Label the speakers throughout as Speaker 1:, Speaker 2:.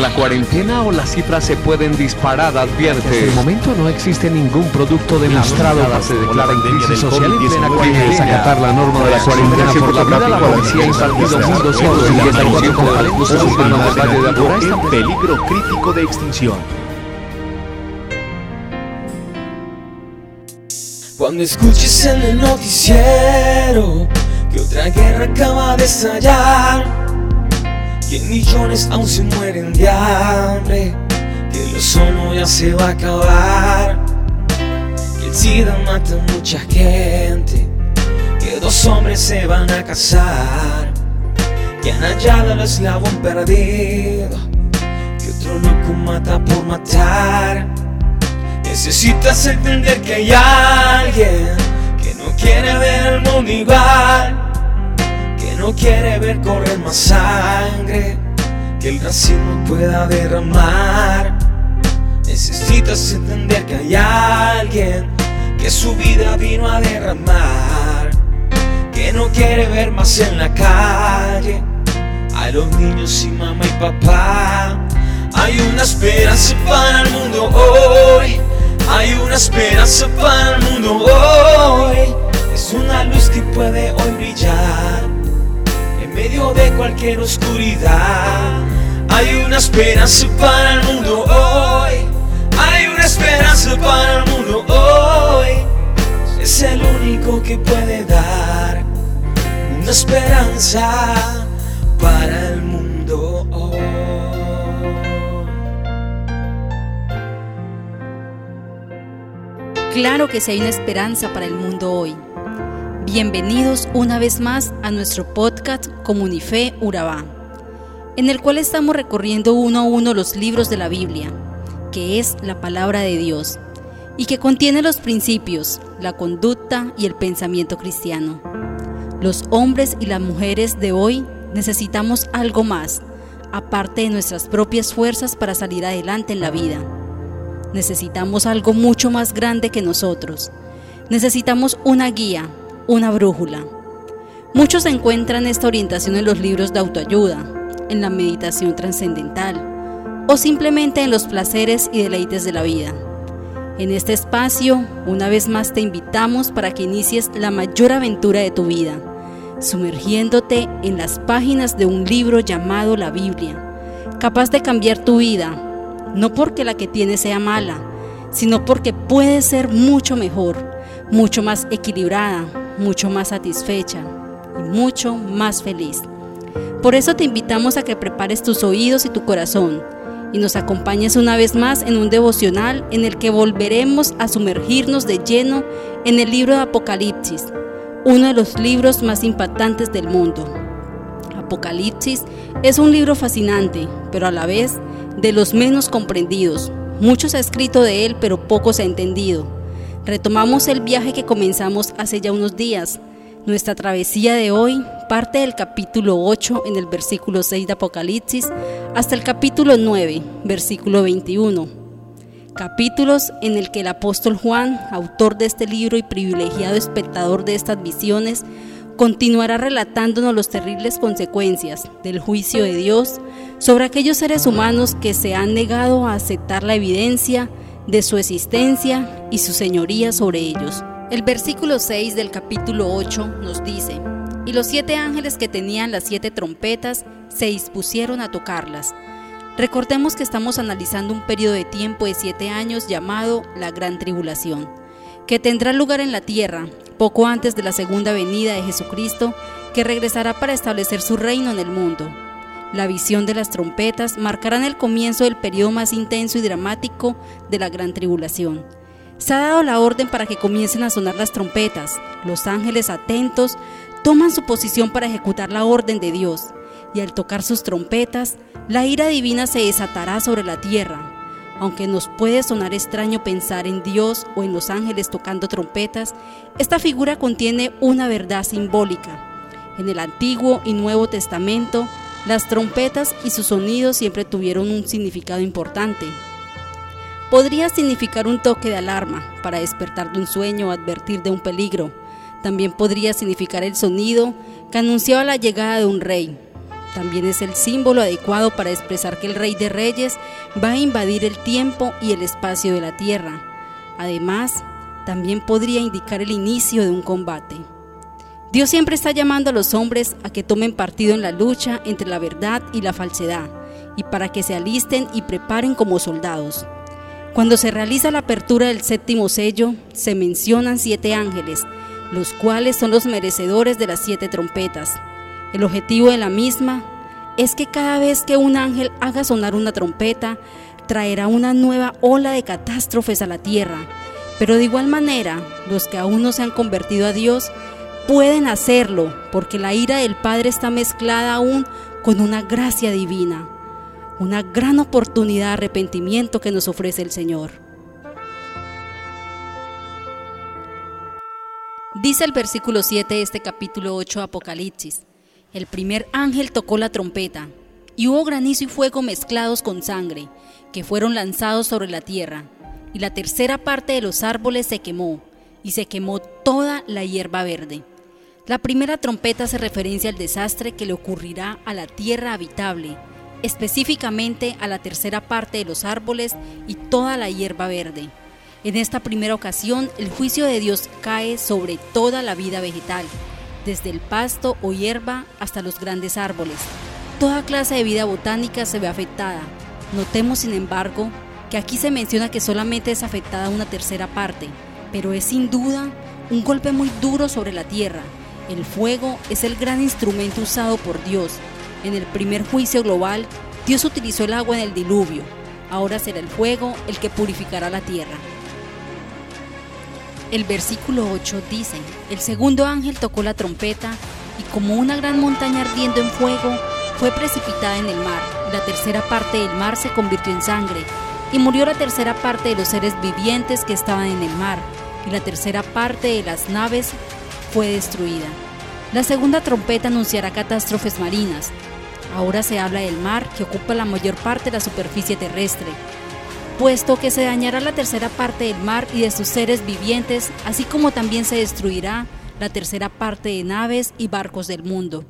Speaker 1: la cuarentena o las cifras se pueden disparar, advierte.
Speaker 2: En el momento no existe ningún producto demostrado
Speaker 1: Nada se declara en crisis social y plena cuarentena.
Speaker 2: que acatar la norma de la cuarentena por la
Speaker 1: vida, la policía ha impartido 1.254
Speaker 2: con
Speaker 1: recursos humanos del Valle de Aburrá.
Speaker 3: en peligro crítico de extinción.
Speaker 4: Cuando escuches en el noticiero que otra guerra acaba de estallar, que millones aún se mueren de hambre, que el ozono ya se va a acabar, que el SIDA mata a mucha gente, que dos hombres se van a casar, que han hallado el eslabón perdido, que otro loco mata por matar. Necesitas entender que hay alguien que no quiere ver el mundo igual, no quiere ver correr más sangre, que el racismo pueda derramar. Necesitas entender que hay alguien que su vida vino a derramar, que no quiere ver más en la calle a los niños sin mamá y papá. Hay una esperanza para el mundo hoy. Hay una esperanza para de cualquier oscuridad. Hay una esperanza para el mundo hoy. Hay una esperanza para el mundo hoy. Es el único que puede dar una esperanza para el mundo hoy.
Speaker 5: Claro que sí hay una esperanza para el mundo hoy. Bienvenidos una vez más a nuestro podcast Comunife Urabá, en el cual estamos recorriendo uno a uno los libros de la Biblia, que es la palabra de Dios, y que contiene los principios, la conducta y el pensamiento cristiano. Los hombres y las mujeres de hoy necesitamos algo más, aparte de nuestras propias fuerzas para salir adelante en la vida. Necesitamos algo mucho más grande que nosotros. Necesitamos una guía, una brújula. Muchos encuentran esta orientación en los libros de autoayuda, en la meditación trascendental o simplemente en los placeres y deleites de la vida. En este espacio, una vez más te invitamos para que inicies la mayor aventura de tu vida, sumergiéndote en las páginas de un libro llamado la Biblia, capaz de cambiar tu vida no porque la que tienes sea mala, sino porque puede ser mucho mejor, mucho más equilibrada, mucho más satisfecha y mucho más feliz. Por eso te invitamos a que prepares tus oídos y tu corazón y nos acompañes una vez más en un devocional en el que volveremos a sumergirnos de lleno en el libro de Apocalipsis, uno de los libros más impactantes del mundo. Apocalipsis es un libro fascinante, pero a la vez de los menos comprendidos. Mucho se ha escrito de él, pero poco se ha entendido. Retomamos el viaje que comenzamos hace ya unos días. Nuestra travesía de hoy parte del capítulo 8 en el versículo 6 de Apocalipsis hasta el capítulo 9, versículo 21. Capítulos en el que el apóstol Juan, autor de este libro y privilegiado espectador de estas visiones, continuará relatándonos las terribles consecuencias del juicio de Dios sobre aquellos seres humanos que se han negado a aceptar la evidencia de su existencia y su señoría sobre ellos. El versículo 6 del capítulo 8 nos dice, y los siete ángeles que tenían las siete trompetas se dispusieron a tocarlas. Recordemos que estamos analizando un periodo de tiempo de siete años llamado la Gran Tribulación, que tendrá lugar en la tierra poco antes de la segunda venida de Jesucristo, que regresará para establecer su reino en el mundo. La visión de las trompetas marcarán el comienzo del periodo más intenso y dramático de la gran tribulación. Se ha dado la orden para que comiencen a sonar las trompetas. Los ángeles atentos toman su posición para ejecutar la orden de Dios, y al tocar sus trompetas, la ira divina se desatará sobre la tierra. Aunque nos puede sonar extraño pensar en Dios o en los ángeles tocando trompetas, esta figura contiene una verdad simbólica. En el Antiguo y Nuevo Testamento, las trompetas y sus sonidos siempre tuvieron un significado importante. Podría significar un toque de alarma para despertar de un sueño o advertir de un peligro. También podría significar el sonido que anunciaba la llegada de un rey. También es el símbolo adecuado para expresar que el Rey de Reyes va a invadir el tiempo y el espacio de la tierra. Además, también podría indicar el inicio de un combate. Dios siempre está llamando a los hombres a que tomen partido en la lucha entre la verdad y la falsedad, y para que se alisten y preparen como soldados. Cuando se realiza la apertura del séptimo sello, se mencionan siete ángeles, los cuales son los merecedores de las siete trompetas. El objetivo de la misma es que cada vez que un ángel haga sonar una trompeta, traerá una nueva ola de catástrofes a la tierra. Pero de igual manera, los que aún no se han convertido a Dios pueden hacerlo, porque la ira del Padre está mezclada aún con una gracia divina una gran oportunidad de arrepentimiento que nos ofrece el Señor. Dice el versículo 7 de este capítulo 8 de Apocalipsis, el primer ángel tocó la trompeta, y hubo granizo y fuego mezclados con sangre, que fueron lanzados sobre la tierra, y la tercera parte de los árboles se quemó, y se quemó toda la hierba verde. La primera trompeta hace referencia al desastre que le ocurrirá a la tierra habitable, específicamente a la tercera parte de los árboles y toda la hierba verde. En esta primera ocasión, el juicio de Dios cae sobre toda la vida vegetal, desde el pasto o hierba hasta los grandes árboles. Toda clase de vida botánica se ve afectada. Notemos, sin embargo, que aquí se menciona que solamente es afectada una tercera parte, pero es sin duda un golpe muy duro sobre la tierra. El fuego es el gran instrumento usado por Dios en el primer juicio global, Dios utilizó el agua en el diluvio. Ahora será el fuego el que purificará la tierra. El versículo 8 dice, el segundo ángel tocó la trompeta y como una gran montaña ardiendo en fuego, fue precipitada en el mar. La tercera parte del mar se convirtió en sangre y murió la tercera parte de los seres vivientes que estaban en el mar y la tercera parte de las naves fue destruida. La segunda trompeta anunciará catástrofes marinas. Ahora se habla del mar que ocupa la mayor parte de la superficie terrestre, puesto que se dañará la tercera parte del mar y de sus seres vivientes, así como también se destruirá la tercera parte de naves y barcos del mundo.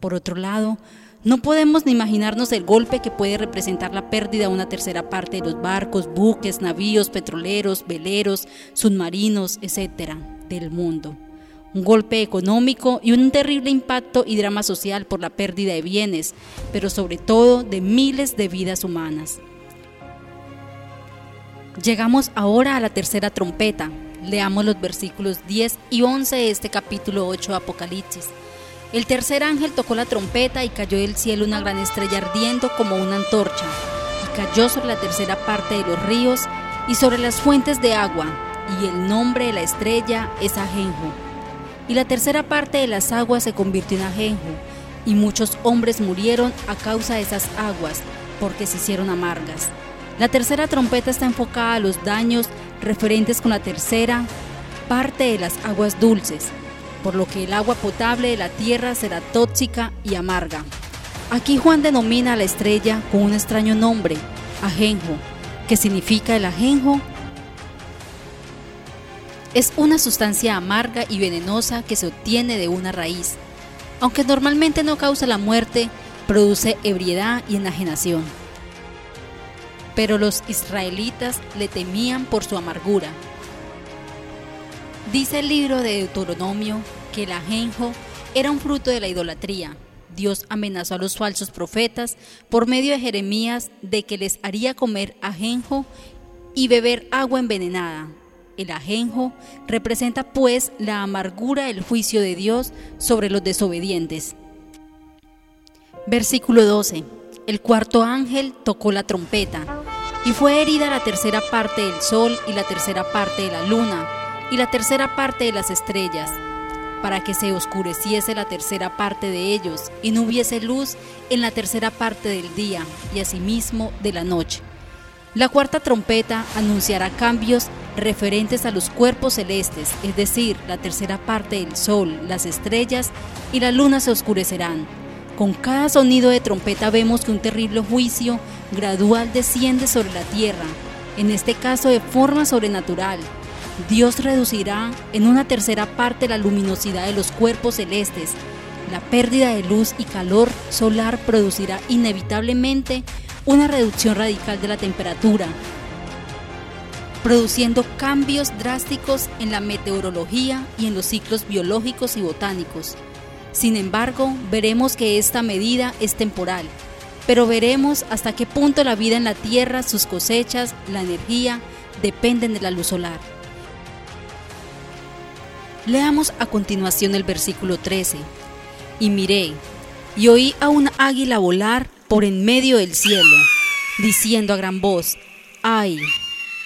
Speaker 5: Por otro lado, no podemos ni imaginarnos el golpe que puede representar la pérdida de una tercera parte de los barcos, buques, navíos, petroleros, veleros, submarinos, etc. del mundo un golpe económico y un terrible impacto y drama social por la pérdida de bienes, pero sobre todo de miles de vidas humanas. Llegamos ahora a la tercera trompeta. Leamos los versículos 10 y 11 de este capítulo 8 de Apocalipsis. El tercer ángel tocó la trompeta y cayó del cielo una gran estrella ardiendo como una antorcha, y cayó sobre la tercera parte de los ríos y sobre las fuentes de agua, y el nombre de la estrella es Ajenjo y la tercera parte de las aguas se convirtió en ajenjo, y muchos hombres murieron a causa de esas aguas, porque se hicieron amargas. La tercera trompeta está enfocada a los daños referentes con la tercera parte de las aguas dulces, por lo que el agua potable de la tierra será tóxica y amarga. Aquí Juan denomina a la estrella con un extraño nombre, ajenjo, que significa el ajenjo es una sustancia amarga y venenosa que se obtiene de una raíz. Aunque normalmente no causa la muerte, produce ebriedad y enajenación. Pero los israelitas le temían por su amargura. Dice el libro de Deuteronomio que el ajenjo era un fruto de la idolatría. Dios amenazó a los falsos profetas por medio de Jeremías de que les haría comer ajenjo y beber agua envenenada. El ajenjo representa pues la amargura del juicio de Dios sobre los desobedientes. Versículo 12. El cuarto ángel tocó la trompeta y fue herida la tercera parte del sol y la tercera parte de la luna y la tercera parte de las estrellas, para que se oscureciese la tercera parte de ellos y no hubiese luz en la tercera parte del día y asimismo de la noche. La cuarta trompeta anunciará cambios referentes a los cuerpos celestes, es decir, la tercera parte del sol, las estrellas y la luna se oscurecerán. Con cada sonido de trompeta vemos que un terrible juicio gradual desciende sobre la tierra, en este caso de forma sobrenatural. Dios reducirá en una tercera parte la luminosidad de los cuerpos celestes, la pérdida de luz y calor solar producirá inevitablemente una reducción radical de la temperatura, produciendo cambios drásticos en la meteorología y en los ciclos biológicos y botánicos. Sin embargo, veremos que esta medida es temporal, pero veremos hasta qué punto la vida en la Tierra, sus cosechas, la energía, dependen de la luz solar. Leamos a continuación el versículo 13 y miré, y oí a un águila volar por en medio del cielo, diciendo a gran voz, ay,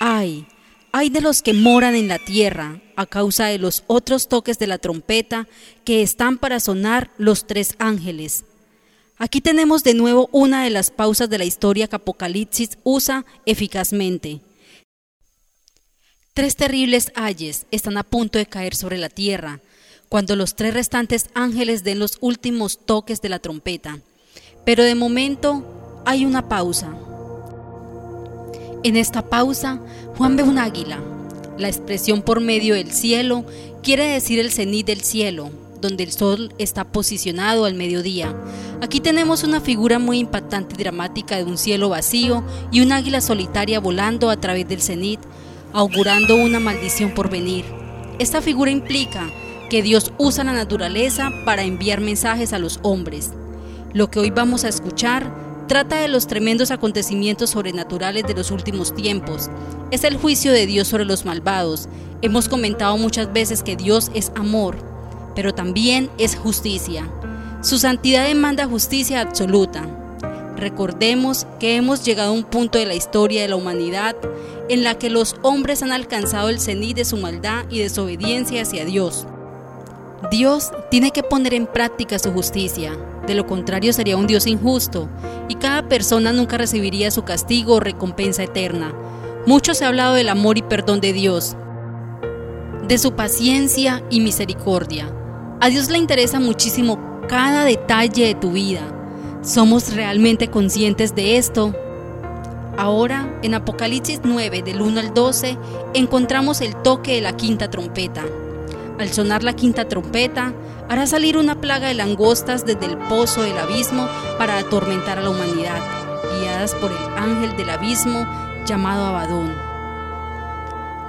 Speaker 5: ay, ay de los que moran en la tierra, a causa de los otros toques de la trompeta que están para sonar los tres ángeles. Aquí tenemos de nuevo una de las pausas de la historia que Apocalipsis usa eficazmente. Tres terribles ayes están a punto de caer sobre la tierra, cuando los tres restantes ángeles den los últimos toques de la trompeta. Pero de momento hay una pausa. En esta pausa, Juan ve un águila. La expresión por medio del cielo quiere decir el cenit del cielo, donde el sol está posicionado al mediodía. Aquí tenemos una figura muy impactante y dramática de un cielo vacío y un águila solitaria volando a través del cenit, augurando una maldición por venir. Esta figura implica que Dios usa la naturaleza para enviar mensajes a los hombres. Lo que hoy vamos a escuchar trata de los tremendos acontecimientos sobrenaturales de los últimos tiempos. Es el juicio de Dios sobre los malvados. Hemos comentado muchas veces que Dios es amor, pero también es justicia. Su santidad demanda justicia absoluta. Recordemos que hemos llegado a un punto de la historia de la humanidad en la que los hombres han alcanzado el cenit de su maldad y desobediencia hacia Dios. Dios tiene que poner en práctica su justicia, de lo contrario sería un Dios injusto, y cada persona nunca recibiría su castigo o recompensa eterna. Mucho se ha hablado del amor y perdón de Dios, de su paciencia y misericordia. A Dios le interesa muchísimo cada detalle de tu vida. ¿Somos realmente conscientes de esto? Ahora, en Apocalipsis 9, del 1 al 12, encontramos el toque de la quinta trompeta. Al sonar la quinta trompeta, hará salir una plaga de langostas desde el pozo del abismo para atormentar a la humanidad, guiadas por el ángel del abismo llamado Abadón.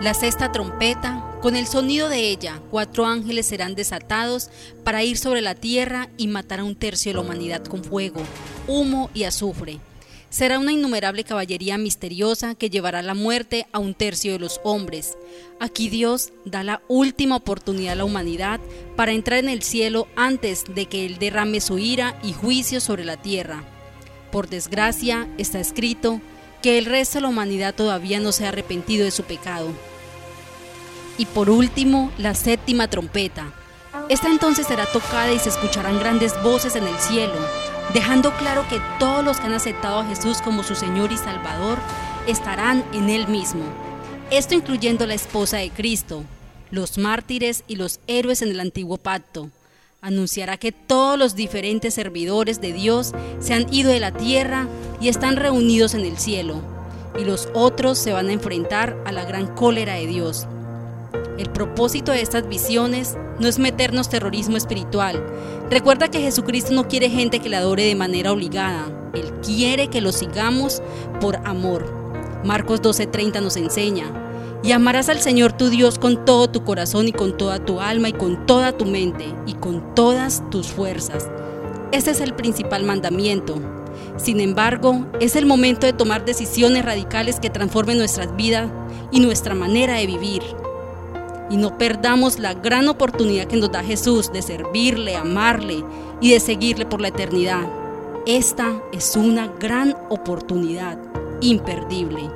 Speaker 5: La sexta trompeta, con el sonido de ella, cuatro ángeles serán desatados para ir sobre la tierra y matar a un tercio de la humanidad con fuego, humo y azufre será una innumerable caballería misteriosa que llevará la muerte a un tercio de los hombres. Aquí Dios da la última oportunidad a la humanidad para entrar en el cielo antes de que Él derrame su ira y juicio sobre la tierra. Por desgracia, está escrito que el resto de la humanidad todavía no se ha arrepentido de su pecado. Y por último, la séptima trompeta. Esta entonces será tocada y se escucharán grandes voces en el cielo dejando claro que todos los que han aceptado a Jesús como su Señor y Salvador estarán en Él mismo. Esto incluyendo la esposa de Cristo, los mártires y los héroes en el antiguo pacto. Anunciará que todos los diferentes servidores de Dios se han ido de la tierra y están reunidos en el cielo, y los otros se van a enfrentar a la gran cólera de Dios. El propósito de estas visiones no es meternos terrorismo espiritual. Recuerda que Jesucristo no quiere gente que le adore de manera obligada. Él quiere que lo sigamos por amor. Marcos 12:30 nos enseña, y amarás al Señor tu Dios con todo tu corazón y con toda tu alma y con toda tu mente y con todas tus fuerzas. Ese es el principal mandamiento. Sin embargo, es el momento de tomar decisiones radicales que transformen nuestras vidas y nuestra manera de vivir y no perdamos la gran oportunidad que nos da Jesús de servirle, amarle y de seguirle por la eternidad. Esta es una gran oportunidad imperdible.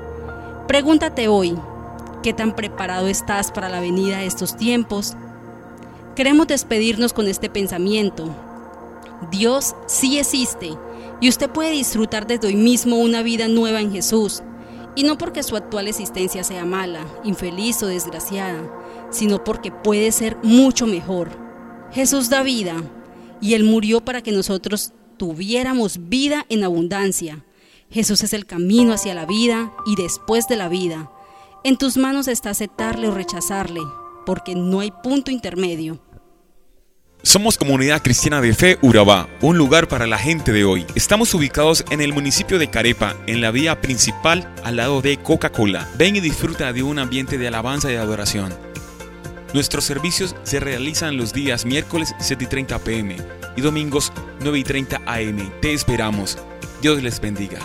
Speaker 5: Pregúntate hoy, ¿qué tan preparado estás para la venida de estos tiempos? Queremos despedirnos con este pensamiento. Dios sí existe y usted puede disfrutar desde hoy mismo una vida nueva en Jesús. Y no porque su actual existencia sea mala, infeliz o desgraciada, sino porque puede ser mucho mejor. Jesús da vida y Él murió para que nosotros tuviéramos vida en abundancia. Jesús es el camino hacia la vida y después de la vida. En tus manos está aceptarle o rechazarle, porque no hay punto intermedio.
Speaker 4: Somos Comunidad Cristiana de Fe Urabá, un lugar para la gente de hoy. Estamos ubicados en el municipio de Carepa, en la vía principal al lado de Coca-Cola. Ven y disfruta de un ambiente de alabanza y adoración. Nuestros servicios se realizan los días miércoles 7 y 30 pm y domingos 9 y 30 am. Te esperamos. Dios les bendiga.